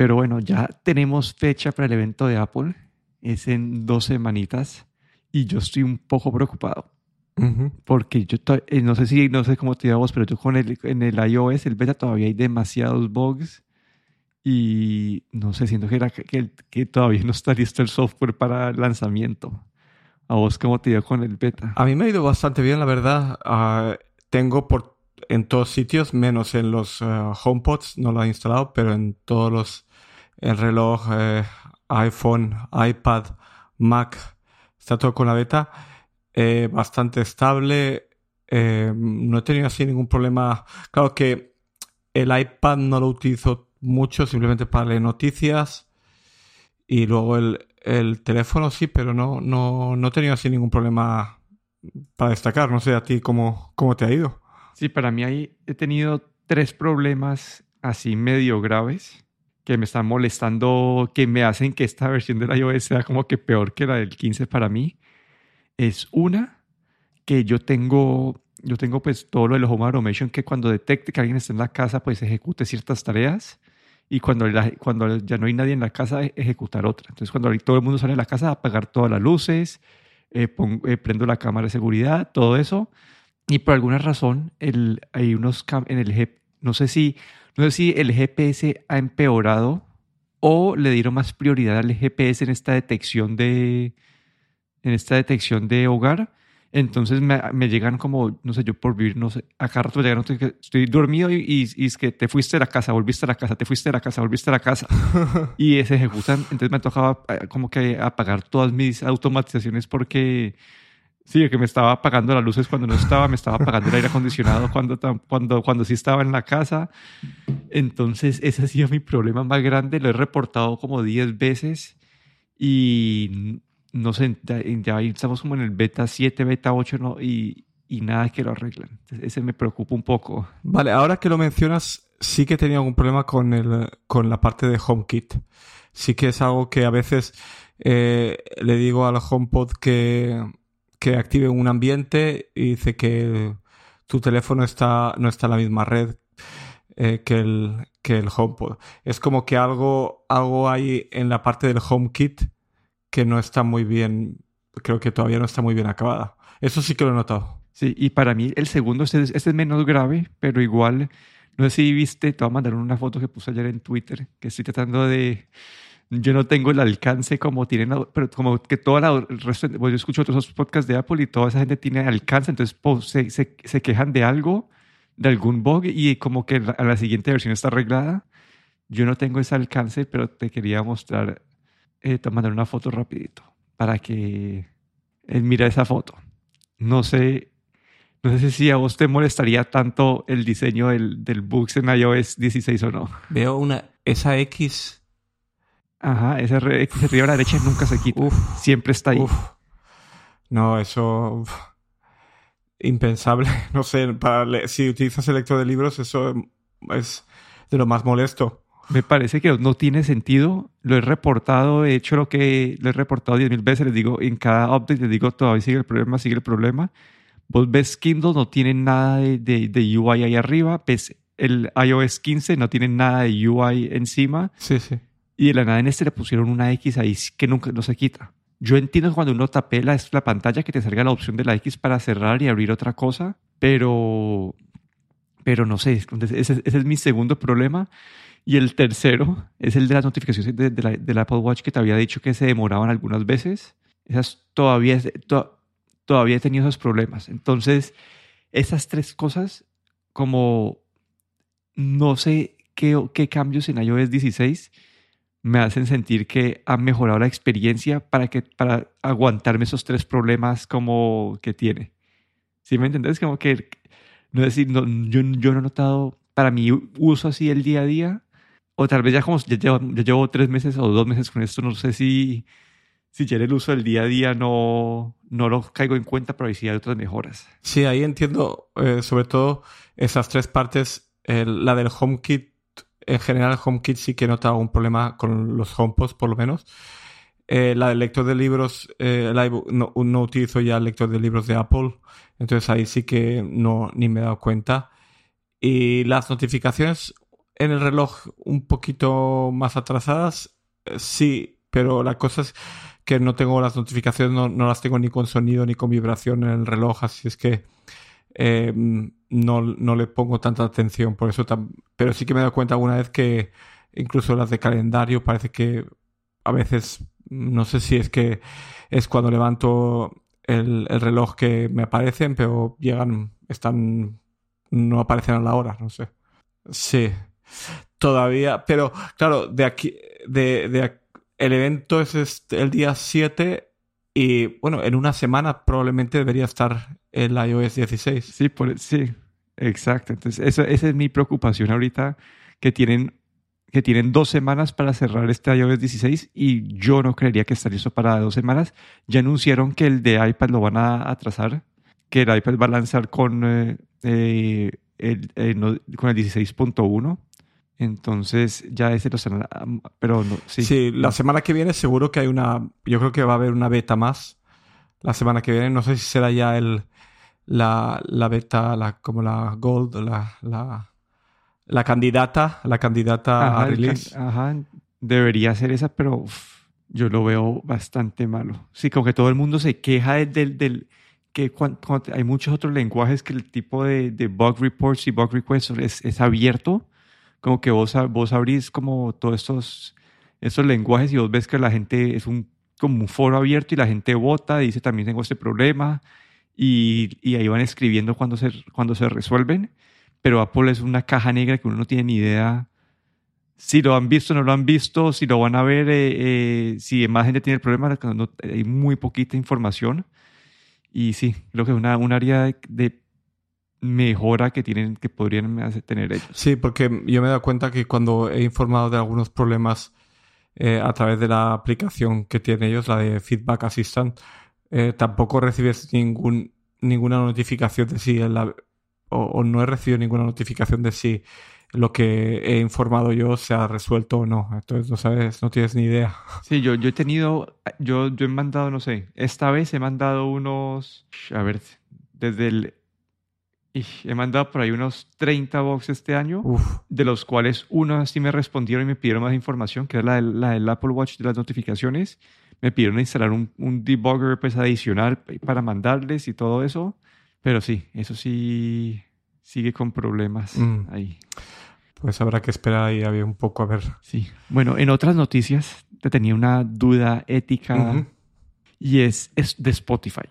Pero bueno, ya tenemos fecha para el evento de Apple. Es en dos semanitas y yo estoy un poco preocupado. Porque yo eh, no sé si, no sé cómo te llevamos, pero yo con el, en el iOS, el beta, todavía hay demasiados bugs y no sé, siento que, era que, que, todavía no está listo el software para lanzamiento. ¿A vos cómo te dio con el beta? A mí me ha ido bastante bien, la verdad. Ah, tengo por en todos sitios, menos en los uh, HomePods, no lo he instalado, pero en todos los, el reloj, eh, iPhone, iPad, Mac, está todo con la beta. Eh, bastante estable. Eh, no he tenido así ningún problema. Claro que el iPad no lo utilizo mucho, simplemente para leer noticias. Y luego el, el teléfono sí, pero no, no, no he tenido así ningún problema para destacar. No sé a ti cómo, cómo te ha ido. Sí, para mí ahí he tenido tres problemas así medio graves que me están molestando, que me hacen que esta versión de la iOS sea como que peor que la del 15 para mí. Es una, que yo tengo, yo tengo pues todo lo de los Home Automation que cuando detecte que alguien está en la casa pues ejecute ciertas tareas y cuando, cuando ya no hay nadie en la casa ejecutar otra. Entonces cuando todo el mundo sale de la casa apagar todas las luces, eh, eh, prendo la cámara de seguridad, todo eso. Y por alguna razón el, hay unos en el no sé si no sé si el GPS ha empeorado o le dieron más prioridad al GPS en esta detección de en esta detección de hogar. Entonces me, me llegan como, no sé, yo por vivir, no sé, acá rato me llegan, estoy dormido y, y, es que te fuiste de la casa, volviste a la casa, te fuiste de la casa, volviste a la casa. y se ejecutan. Entonces me tocaba eh, como que apagar todas mis automatizaciones porque Sí, que me estaba apagando las luces cuando no estaba, me estaba apagando el aire acondicionado cuando, cuando, cuando sí estaba en la casa. Entonces, ese ha sido mi problema más grande. Lo he reportado como 10 veces y no sé, ya, estamos como en el beta 7, beta 8 ¿no? y, y nada que lo arreglan. ese me preocupa un poco. Vale, ahora que lo mencionas, sí que tenía algún problema con, el, con la parte de HomeKit. Sí que es algo que a veces eh, le digo al HomePod que que active un ambiente y dice que tu teléfono está, no está en la misma red eh, que, el, que el HomePod. Es como que algo, algo hay en la parte del HomeKit que no está muy bien, creo que todavía no está muy bien acabada. Eso sí que lo he notado. Sí, y para mí el segundo, este, este es menos grave, pero igual, no sé si viste, te voy a mandar una foto que puse ayer en Twitter, que estoy tratando de yo no tengo el alcance como tienen, pero como que todo el resto, pues yo escucho otros podcasts de Apple y toda esa gente tiene alcance, entonces pues, se, se, se, quejan de algo, de algún bug y como que a la siguiente versión está arreglada. Yo no tengo ese alcance, pero te quería mostrar, eh, te mandar una foto rapidito para que eh, mira esa foto. No sé, no sé si a vos te molestaría tanto el diseño del, del bugs en iOS 16 o no. Veo una, esa X Ajá, ese X arriba a la derecha nunca se quita. Siempre está ahí. No, eso. impensable. No sé, para si utilizas el lector de libros, eso es de lo más molesto. Me parece que no tiene sentido. Lo he reportado, he hecho lo que lo he reportado 10.000 veces. Les digo, en cada update les digo, todavía sigue el problema, sigue el problema. Vos ves Kindle, no tiene nada de, de, de UI ahí arriba. Ves el iOS 15, no tiene nada de UI encima. Sí, sí y de la nada en este le pusieron una X ahí que nunca no se quita. Yo entiendo cuando uno tapela es la pantalla que te salga la opción de la X para cerrar y abrir otra cosa, pero, pero no sé, ese, es mi segundo problema. Y el tercero es el de las notificaciones de, la, del Apple Watch que te había dicho que se demoraban algunas veces. Esas todavía, todavía he tenido esos problemas. Entonces, esas tres cosas, como no sé qué, qué cambios en iOS 16 me hacen sentir que ha mejorado la experiencia para, que, para aguantarme esos tres problemas como que tiene. ¿Sí me entiendes? Como que, no decir, no, yo, yo no he notado para mi uso así el día a día, o tal vez ya como ya llevo, llevo tres meses o dos meses con esto, no sé si, si ya el uso del día a día no, no lo caigo en cuenta, pero ahí hay otras mejoras. Sí, ahí entiendo eh, sobre todo esas tres partes, la del HomeKit en general HomeKit sí que nota un problema con los HomePods, por lo menos. Eh, la del lector de libros, eh, no, utilizo ya el lector de libros de Apple, entonces ahí sí que no ni me he dado cuenta. Y las notificaciones, en el reloj un poquito más atrasadas, eh, sí, pero la cosa es que no tengo las notificaciones, no, las tengo ni con sonido ni con vibración en el reloj, así es que eh, no, no, le pongo tanta atención por eso. pero sí que me he dado cuenta alguna vez que incluso las de calendario parece que a veces, no sé si es que es cuando levanto el, el reloj que me aparecen, pero llegan, están, no aparecen a la hora, no sé. Sí, todavía, pero claro, de aquí, de, de, el evento es este, el día 7 y bueno, en una semana probablemente debería estar el iOS 16. Sí, por, sí, exacto. Entonces, eso, esa es mi preocupación ahorita, que tienen, que tienen dos semanas para cerrar este iOS 16 y yo no creería que estaría eso para dos semanas. Ya anunciaron que el de iPad lo van a atrasar, que el iPad va a lanzar con, eh, eh, el, eh, con el 16.1 entonces ya ese lo están... Pero no, sí. Sí, la semana que viene seguro que hay una... Yo creo que va a haber una beta más. La semana que viene. No sé si será ya el... La, la beta, la, como la Gold, la, la, la candidata, la candidata a release. ajá, debería ser esa, pero yo lo veo bastante malo. Sí, como que todo el mundo se queja del, del, que hay muchos otros lenguajes que el tipo de, de bug reports y bug requests es, es abierto como que vos, vos abrís como todos estos, estos lenguajes y vos ves que la gente es un, como un foro abierto y la gente vota, dice también tengo este problema y, y ahí van escribiendo cuando se, cuando se resuelven, pero Apple es una caja negra que uno no tiene ni idea si lo han visto no lo han visto, si lo van a ver, eh, eh, si más gente tiene el problema, hay muy poquita información. Y sí, creo que es una, un área de mejora que tienen que podrían tener ellos. Sí, porque yo me he dado cuenta que cuando he informado de algunos problemas eh, a través de la aplicación que tienen ellos, la de Feedback Assistant, eh, tampoco recibes ningún, ninguna notificación de si la, o, no he recibido ninguna notificación de si lo que he informado yo se ha resuelto o no. Entonces no sabes, no tienes ni idea. Sí, yo, yo he tenido, yo, yo he mandado, no sé, esta vez he mandado unos, a ver, desde el y he mandado por ahí unos 30 box este año, de los cuales uno sí me respondieron y me pidieron más información, que es la, del, la del Apple Watch de las notificaciones. Me pidieron instalar un, un debugger pues, adicional para mandarles y todo eso. Pero sí, eso sí sigue con problemas mm. ahí. Pues habrá que esperar ahí había un poco a ver. Sí. Bueno, en otras noticias te tenía una duda ética y es, es de Spotify.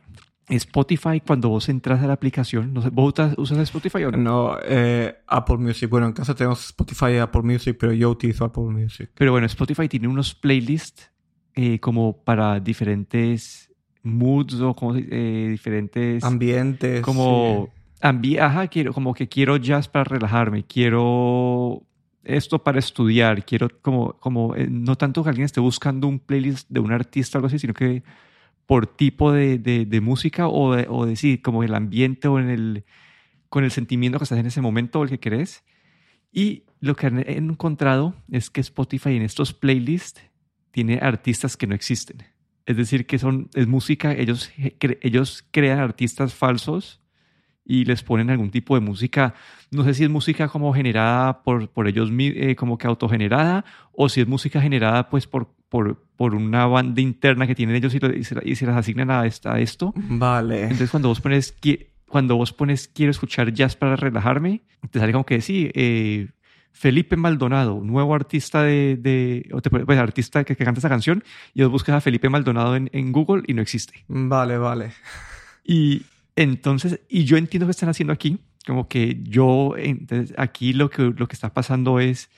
Spotify, cuando vos entras a la aplicación, no sé, ¿vos usas Spotify o no? No, eh, Apple Music. Bueno, en casa tenemos Spotify y Apple Music, pero yo utilizo Apple Music. Pero bueno, Spotify tiene unos playlists eh, como para diferentes moods o como eh, diferentes... Ambientes. Como... ajá, quiero, como que quiero jazz para relajarme, quiero esto para estudiar, quiero como, como no tanto que alguien esté buscando un playlist de un artista o algo así, sino que por tipo de, de, música o de, o decir como el ambiente o en el, con el sentimiento que estás en ese momento o el que querés. Y lo que he encontrado es que Spotify en estos playlists tiene artistas que no existen. Es decir, que son, es música, ellos, ellos crean artistas falsos y les ponen algún tipo de música, no sé si es música como generada por, por ellos, eh, como que autogenerada, o si es música generada pues por, por, por una banda interna que tienen ellos y, se, las asignan a, esta, esto. Vale. Entonces cuando vos pones, cuando vos pones quiero escuchar jazz para relajarme, te sale como que sí, eh, Felipe Maldonado, nuevo artista de, de pues, artista que, canta esa canción, y vos buscas a Felipe Maldonado en, en Google y no existe. Vale, vale. Y entonces, y yo entiendo que están haciendo aquí, como que yo, entonces aquí lo que, lo que está pasando es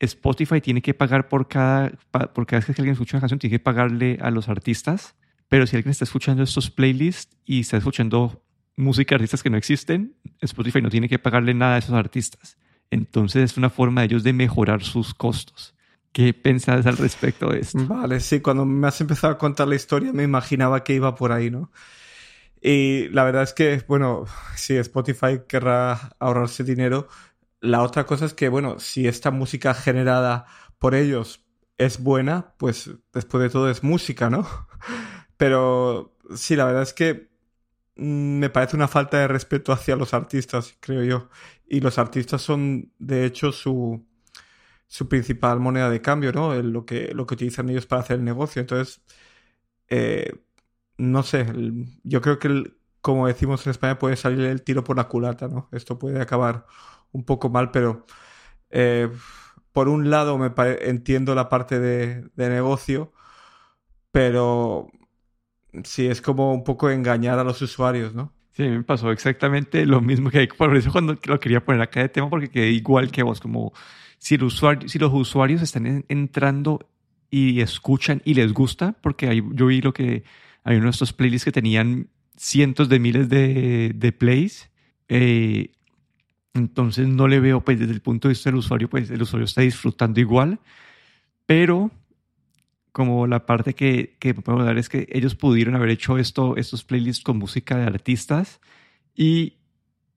Spotify tiene que pagar por cada, por cada vez que alguien escucha una canción, tiene que pagarle a los artistas. Pero si alguien está escuchando estos playlists y está escuchando música de artistas que no existen, Spotify no tiene que pagarle nada a esos artistas. Entonces es una forma de ellos de mejorar sus costos. ¿Qué pensás al respecto de esto? Vale, sí, cuando me has empezado a contar la historia me imaginaba que iba por ahí, ¿no? Y la verdad es que, bueno, si Spotify querrá ahorrarse dinero, la otra cosa es que, bueno, si esta música generada por ellos es buena, pues después de todo es música, ¿no? Pero sí, la verdad es que mm, me parece una falta de respeto hacia los artistas, creo yo. Y los artistas son, de hecho, su, su principal moneda de cambio, ¿no? lo, que, lo que utilizan ellos para hacer el negocio. Entonces, eh, no sé, yo creo que, como decimos en España, puede salir el tiro por la culata, ¿no? Esto puede acabar un poco mal, pero eh, por un lado me entiendo la parte de, negocio, pero sí es como un poco engañar a los usuarios, ¿no? Sí, me pasó exactamente lo mismo que por eso cuando lo quería poner acá de tema porque quedé igual que vos, como si, el si los usuarios están entrando y escuchan y les gusta, porque yo vi lo que hay uno de estos playlists que tenían cientos de miles de, de plays, eh, entonces no le veo, pues desde el punto de vista del usuario, pues el usuario está disfrutando igual, pero como la parte que, que podemos dar es que ellos pudieron haber hecho esto, estos playlists con música de artistas y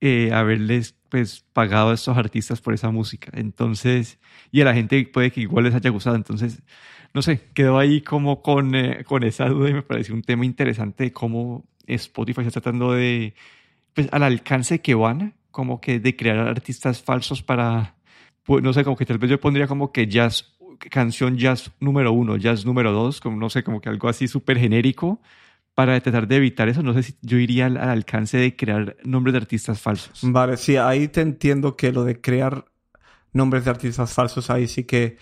eh, haberles pues pagado a estos artistas por esa música. Entonces, y a la gente puede que igual les haya gustado. Entonces, no sé, quedó ahí como con, eh, con esa duda y me pareció un tema interesante de cómo Spotify está tratando de, pues al alcance que van, como que de crear artistas falsos para, pues, no sé, como que tal vez yo pondría como que jazz, canción jazz número uno, jazz número dos, como no sé, como que algo así súper genérico para tratar de evitar eso, no sé si yo iría al, alcance de crear nombres de artistas falsos. Vale, sí, ahí te entiendo que lo de crear nombres de artistas falsos ahí sí que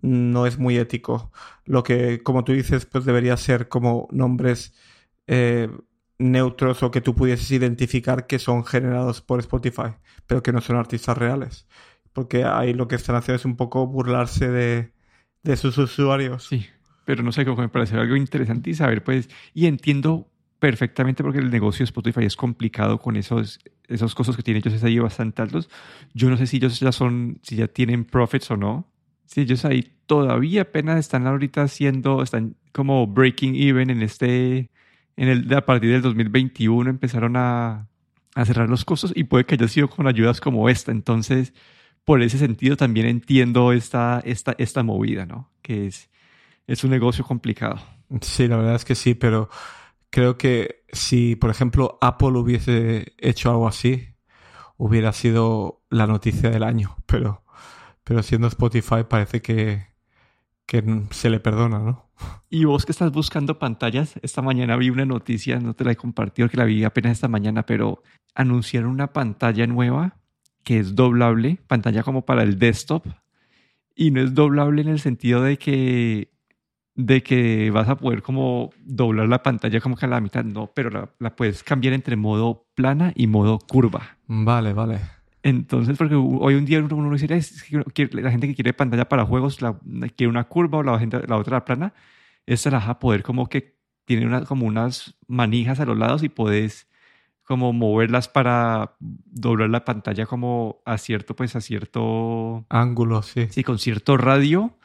no es muy ético. Lo que, como tú dices, pues debería ser como nombres eh, neutros o que tú pudieses identificar que son generados por Spotify, pero que no son artistas reales. Porque ahí lo que están haciendo es un poco burlarse de, de sus usuarios. Sí pero no sé, como me parece algo interesante y saber, pues, y entiendo perfectamente porque el negocio de Spotify es complicado con esos, esos costos que tienen ellos ahí bastante altos. Yo no sé si ellos ya son, si ya tienen profits o no. Si ellos ahí todavía apenas están ahorita haciendo, están como breaking even en este, en el, a partir del 2021 empezaron a, cerrar los costos y puede que haya sido con ayudas como esta. Entonces, por ese sentido también entiendo esta, esta, esta movida, ¿no? Que es, es un negocio complicado. Sí, la verdad es que sí, pero creo que si, por ejemplo, Apple hubiese hecho algo así, hubiera sido la noticia del año, pero, pero siendo Spotify parece que, que se le perdona, ¿no? Y vos que estás buscando pantallas, esta mañana vi una noticia, no te la he compartido, que la vi apenas esta mañana, pero anunciaron una pantalla nueva que es doblable, pantalla como para el desktop, y no es doblable en el sentido de que de que vas a poder como doblar la pantalla como que a la mitad, no, pero la, puedes cambiar entre modo plana y modo curva. Vale, vale. Entonces, porque hoy un día uno, dice, la gente que quiere pantalla para juegos la, quiere una curva o la, gente, la otra la plana, esta la vas a poder como que tiene una, como unas manijas a los lados y puedes como moverlas para doblar la pantalla como a cierto, pues a cierto... Ángulo, sí. Sí, con cierto radio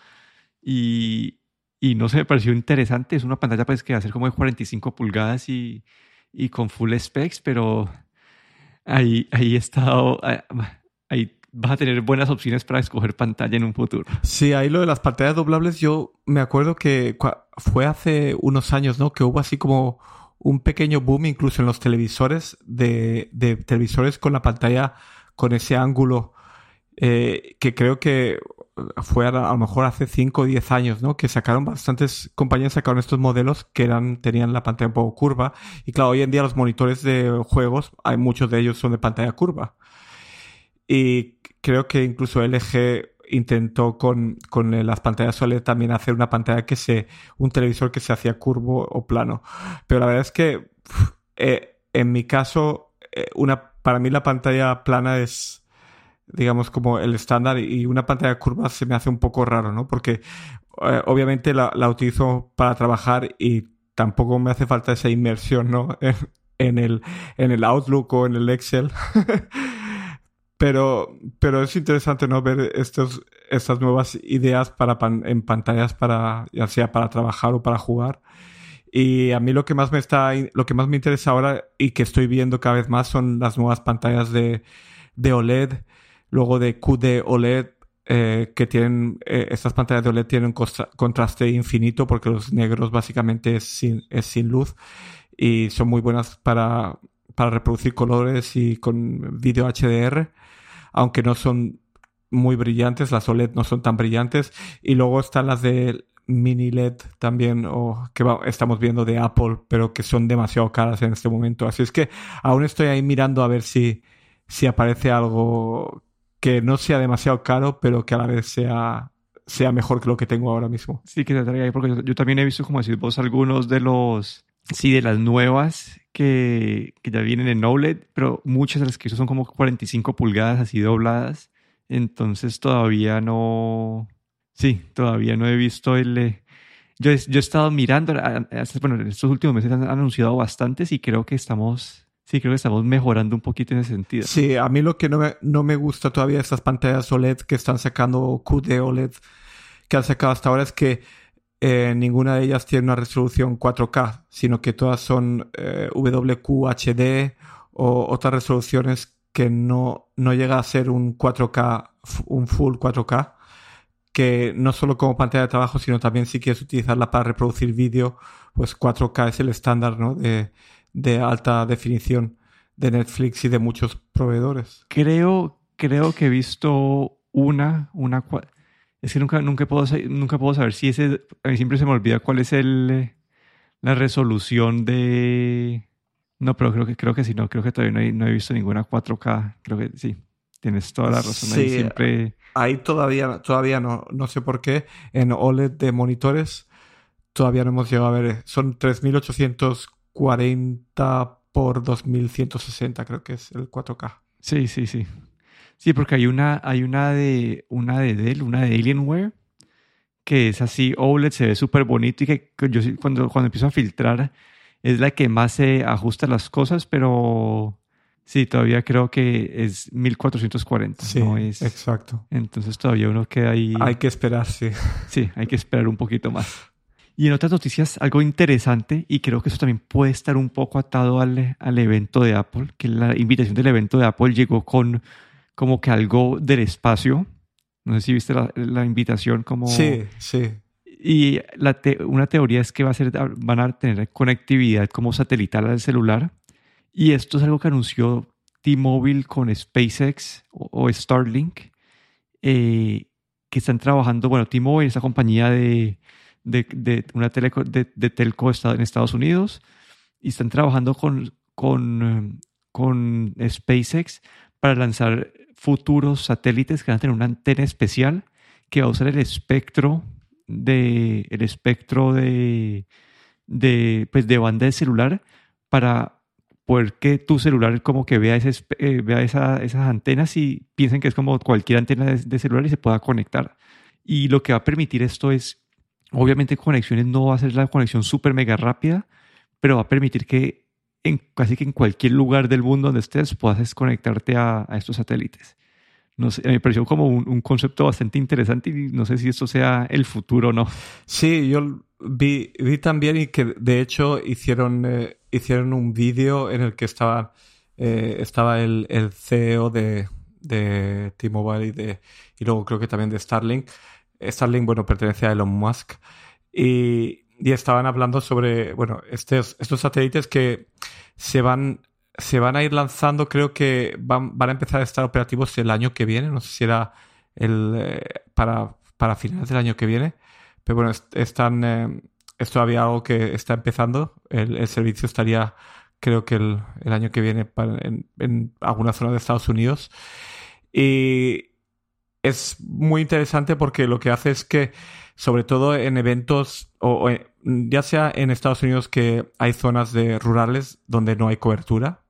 y, y no se me pareció interesante. Es una pantalla pues, que va a ser como de 45 pulgadas y, y con full specs, pero ahí, ahí, estado, ahí vas a tener buenas opciones para escoger pantalla en un futuro. Sí, ahí lo de las pantallas doblables, yo me acuerdo que fue hace unos años, ¿no? Que hubo así como un pequeño boom incluso en los televisores, de, de televisores con la pantalla con ese ángulo, eh, que creo que fue a, lo mejor hace 5 o 10 años, ¿no? Que sacaron bastantes compañías sacaron estos modelos que eran tenían la pantalla un poco curva y claro, hoy en día los monitores de juegos, hay muchos de ellos son de pantalla curva. Y creo que incluso LG intentó con, con las pantallas OLED también hacer una pantalla que se un televisor que se hacía curvo o plano. Pero la verdad es que eh, en mi caso eh, una para mí la pantalla plana es digamos, como el estándar y una pantalla curva se me hace un poco raro, ¿no? Porque eh, obviamente la, la, utilizo para trabajar y tampoco me hace falta esa inmersión, ¿no? En, el, en el Outlook o en el Excel. pero, pero es interesante, ¿no? Ver estos, estas nuevas ideas para en pantallas para, ya sea para trabajar o para jugar. Y a mí lo que más me está, lo que más me interesa ahora y que estoy viendo cada vez más son las nuevas pantallas de, de OLED luego de QD OLED, eh, que tienen, eh, estas pantallas de OLED tienen contraste infinito porque los negros básicamente es sin, es sin luz y son muy buenas para, para reproducir colores y con vídeo HDR, aunque no son muy brillantes, las OLED no son tan brillantes. Y luego están las de mini LED también, o que estamos viendo de Apple, pero que son demasiado caras en este momento. Así es que aún estoy ahí mirando a ver si, si aparece algo que no sea demasiado caro, pero que a la vez sea, sea mejor que lo que tengo ahora mismo. Sí, que te traiga porque yo, también he visto, como decís vos, algunos de los, sí, de las nuevas que, que ya vienen en OLED, pero muchas de las que son como 45 pulgadas así dobladas. Entonces todavía no, Sí, todavía no he visto el... Eh, yo, yo he estado mirando, bueno, en estos últimos meses han anunciado bastantes y creo que estamos, sí, creo que estamos mejorando un poquito en ese sentido. Sí, a mí lo que no me, no me gusta todavía estas pantallas OLED que están sacando, QD OLED, que han sacado hasta ahora es que eh, ninguna de ellas tiene una resolución 4K, sino que todas son eh, WQHD o otras resoluciones que no, no llega a ser un 4K, un full 4K que no solo como pantalla de trabajo, sino también si quieres utilizarla para reproducir vídeo, pues 4K es el estándar ¿no? de, de, alta definición de Netflix y de muchos proveedores. Creo, creo que he visto una, una es que nunca, nunca, puedo, nunca puedo saber si ese, a mí siempre se me olvida cuál es el, la resolución de... No, pero creo que, creo que sí, no, creo que todavía no, no he visto ninguna 4K, creo que sí. Tienes toda la razón. Sí, ahí siempre... Ahí todavía, todavía no, no sé por qué. En OLED de monitores todavía no hemos llegado a ver. Son 3840 por 2160, creo que es el 4K. Sí, sí, sí. Sí, porque hay una, hay una de una de Dell, una de Alienware, que es así, OLED, se ve súper bonito y que yo cuando, cuando empiezo a filtrar es la que más se ajusta las cosas, pero Sí, todavía creo que es 1440. Sí, exacto. Entonces todavía uno queda ahí. Hay que esperar, sí. Sí, hay que esperar un poquito más. Y en otras noticias, algo interesante, y creo que eso también puede estar un poco atado al, al evento de Apple, que la invitación del evento de Apple llegó con como que algo del espacio. No sé si viste la, invitación como... Sí, sí. Y la una teoría es que va a ser, van a tener conectividad como satelital al celular y esto es algo que anunció T-Mobile con SpaceX o, Starlink, eh, que están trabajando, bueno, T-Mobile es la compañía de, de, una teleco, de, telco en Estados Unidos, y están trabajando con, con, con SpaceX para lanzar futuros satélites que van a tener una antena especial que va a usar el espectro de el espectro de, de, pues de banda de celular para poder que tu celular como que vea, ese, eh, vea esas antenas y piensen que es como cualquier antena de, celular y se pueda conectar. Y lo que va a permitir esto es, obviamente conexiones no va a ser la conexión súper mega rápida, pero va a permitir que en casi que en cualquier lugar del mundo donde estés puedas conectarte a, estos satélites. No sé, me pareció como un, concepto bastante interesante y no sé si esto sea el futuro o no. Sí, yo vi, vi también y que de hecho hicieron... Eh, hicieron un vídeo en el que estaba, eh, estaba el, el, CEO de, de T-Mobile y, de, y luego creo que también de Starlink. Starlink, bueno, pertenece a Elon Musk. Y, y estaban hablando sobre, bueno, estos, estos satélites que se van, se van a ir lanzando, creo que van, van a empezar a estar operativos el año que viene. No sé si era el, eh, para, para finales del año que viene. Pero bueno, están, eh, es todavía algo que está empezando. El, servicio estaría, creo que el, año que viene en, alguna zona de Estados Unidos. Y es muy interesante porque lo que hace es que, sobre todo en eventos, o, ya sea en Estados Unidos que hay zonas de rurales donde no hay cobertura,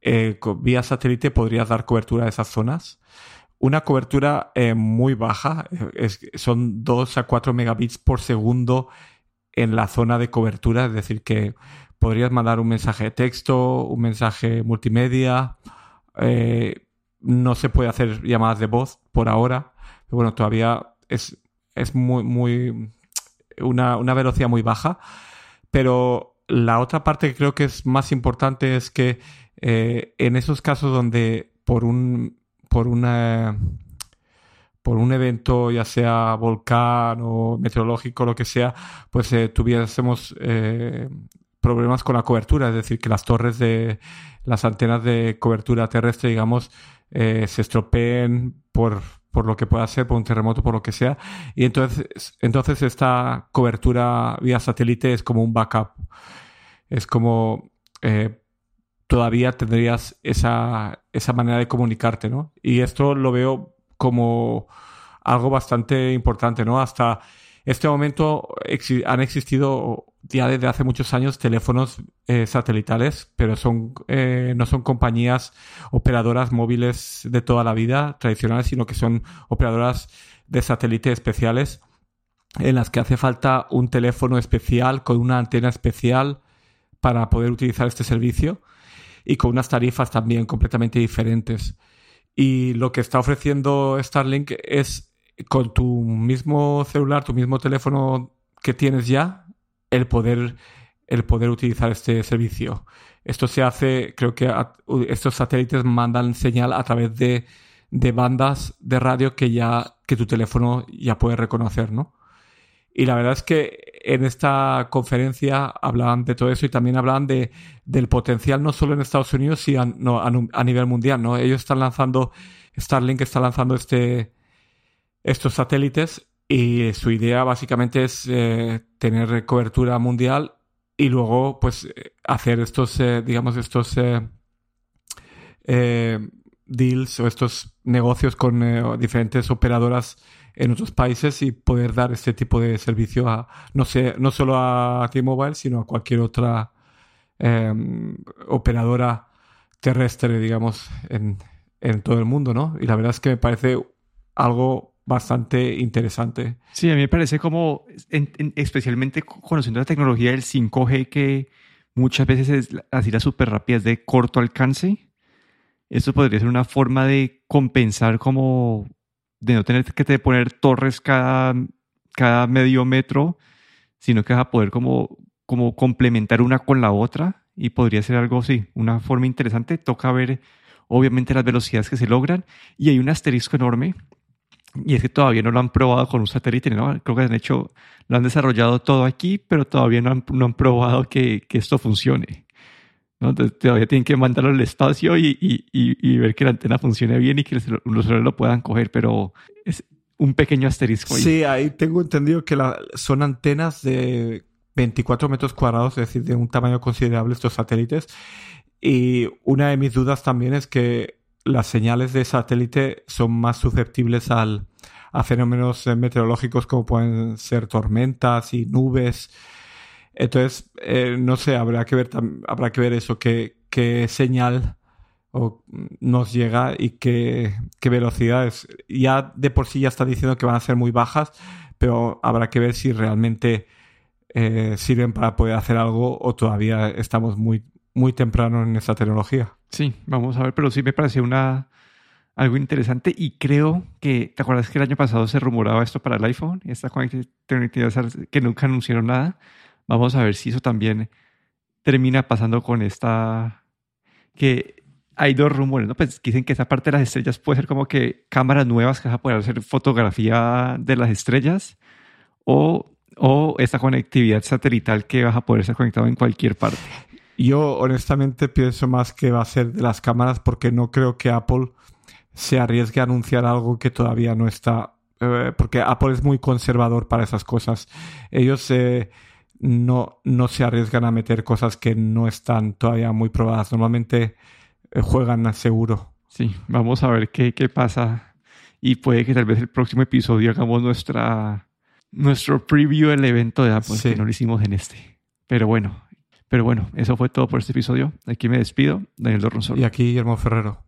eh, vía satélite podrías dar cobertura a esas zonas. Una cobertura eh, muy baja, eh, son 2 a 4 megabits por segundo en la zona de cobertura, es decir, que podrías mandar un mensaje de texto, un mensaje multimedia, eh, no se puede hacer llamadas de voz por ahora, pero bueno, todavía es, es muy, muy, una, velocidad muy baja, pero la otra parte que creo que es más importante es que eh, en esos casos donde por un, por una por un evento, ya sea volcán o meteorológico, lo que sea, pues eh, tuviésemos eh, problemas con la cobertura, es decir, que las torres de las antenas de cobertura terrestre, digamos, eh, se estropeen por, por lo que pueda ser, por un terremoto, por lo que sea. Y entonces, entonces esta cobertura vía satélite es como un backup. Es como eh, todavía tendrías esa, esa manera de comunicarte, ¿no? Y esto lo veo como algo bastante importante, ¿no? Hasta este momento han existido ya desde hace muchos años teléfonos eh, satelitales, pero son, eh, no son compañías operadoras móviles de toda la vida tradicionales, sino que son operadoras de satélite especiales en las que hace falta un teléfono especial con una antena especial para poder utilizar este servicio y con unas tarifas también completamente diferentes. Y lo que está ofreciendo Starlink es con tu mismo celular, tu mismo teléfono que tienes ya, el poder, el poder utilizar este servicio. Esto se hace, creo que estos satélites mandan señal a través de, de, bandas de radio que ya, que tu teléfono ya puede reconocer, ¿no? Y la verdad es que en esta conferencia hablaban de todo eso y también hablaban de, del potencial no solo en Estados Unidos, sino a, a nivel mundial, ¿no? Ellos están lanzando, Starlink está lanzando este, estos satélites y su idea básicamente es eh, tener cobertura mundial y luego pues hacer estos, eh, digamos, estos eh, deals o estos negocios con diferentes operadoras en otros países y poder dar este tipo de servicio a, no sé, no solo a T-Mobile, sino a cualquier otra operadora terrestre, digamos, en, en todo el mundo, ¿no? Y la verdad es que me parece algo bastante interesante. Sí, a mí me parece como, especialmente conociendo la tecnología del 5G, que muchas veces es así la súper rápida, es de corto alcance. Esto podría ser una forma de compensar como de no tener que poner torres cada, cada medio metro, sino que vas a poder como, como complementar una con la otra y podría ser algo así, una forma interesante. Toca ver obviamente las velocidades que se logran y hay un asterisco enorme y es que todavía no lo han probado con un satélite, ¿no? Creo que han hecho, lo han desarrollado todo aquí, pero todavía no han, no han probado que, que, esto funcione. ¿no? Entonces todavía tienen que mandarlo al espacio y, y, y, ver que la antena funcione bien y que los celulares lo puedan coger, pero es un pequeño asterisco. Ahí. Sí, ahí tengo entendido que la, son antenas de 24 metros cuadrados, es decir, de un tamaño considerable estos satélites. Y una de mis dudas también es que las señales de satélite son más susceptibles al, a fenómenos eh, meteorológicos como pueden ser tormentas y nubes. Entonces, eh, no sé, habrá que ver, habrá que ver eso, qué, qué señal nos llega y qué, qué velocidades. Ya de por sí ya está diciendo que van a ser muy bajas, pero habrá que ver si realmente eh, sirven para poder hacer algo o todavía estamos muy, muy temprano en esa tecnología. Sí, vamos a ver, pero sí me parece una algo interesante y creo que, ¿te acuerdas que el año pasado se rumoraba esto para el iPhone? Esta conectividad que nunca anunciaron nada. Vamos a ver si eso también termina pasando con esta que hay dos rumores, ¿no? Pues dicen que esa parte de las estrellas puede ser como que cámaras nuevas que van a poder hacer fotografía de las estrellas o, o esta conectividad satelital que vas a poder ser conectado en cualquier parte. Yo honestamente pienso más que va a ser de las cámaras porque no creo que Apple se arriesgue a anunciar algo que todavía no está. Eh, porque Apple es muy conservador para esas cosas. Ellos eh, no, no se arriesgan a meter cosas que no están todavía muy probadas. Normalmente eh, juegan a seguro. Sí, vamos a ver qué, qué pasa. Y puede que tal vez el próximo episodio hagamos nuestra, nuestro preview del evento de Apple, que no lo hicimos en este. Pero bueno, pero bueno, eso fue todo por este episodio. Aquí me despido, Daniel Dorronzolo. Y aquí Guillermo Ferrero.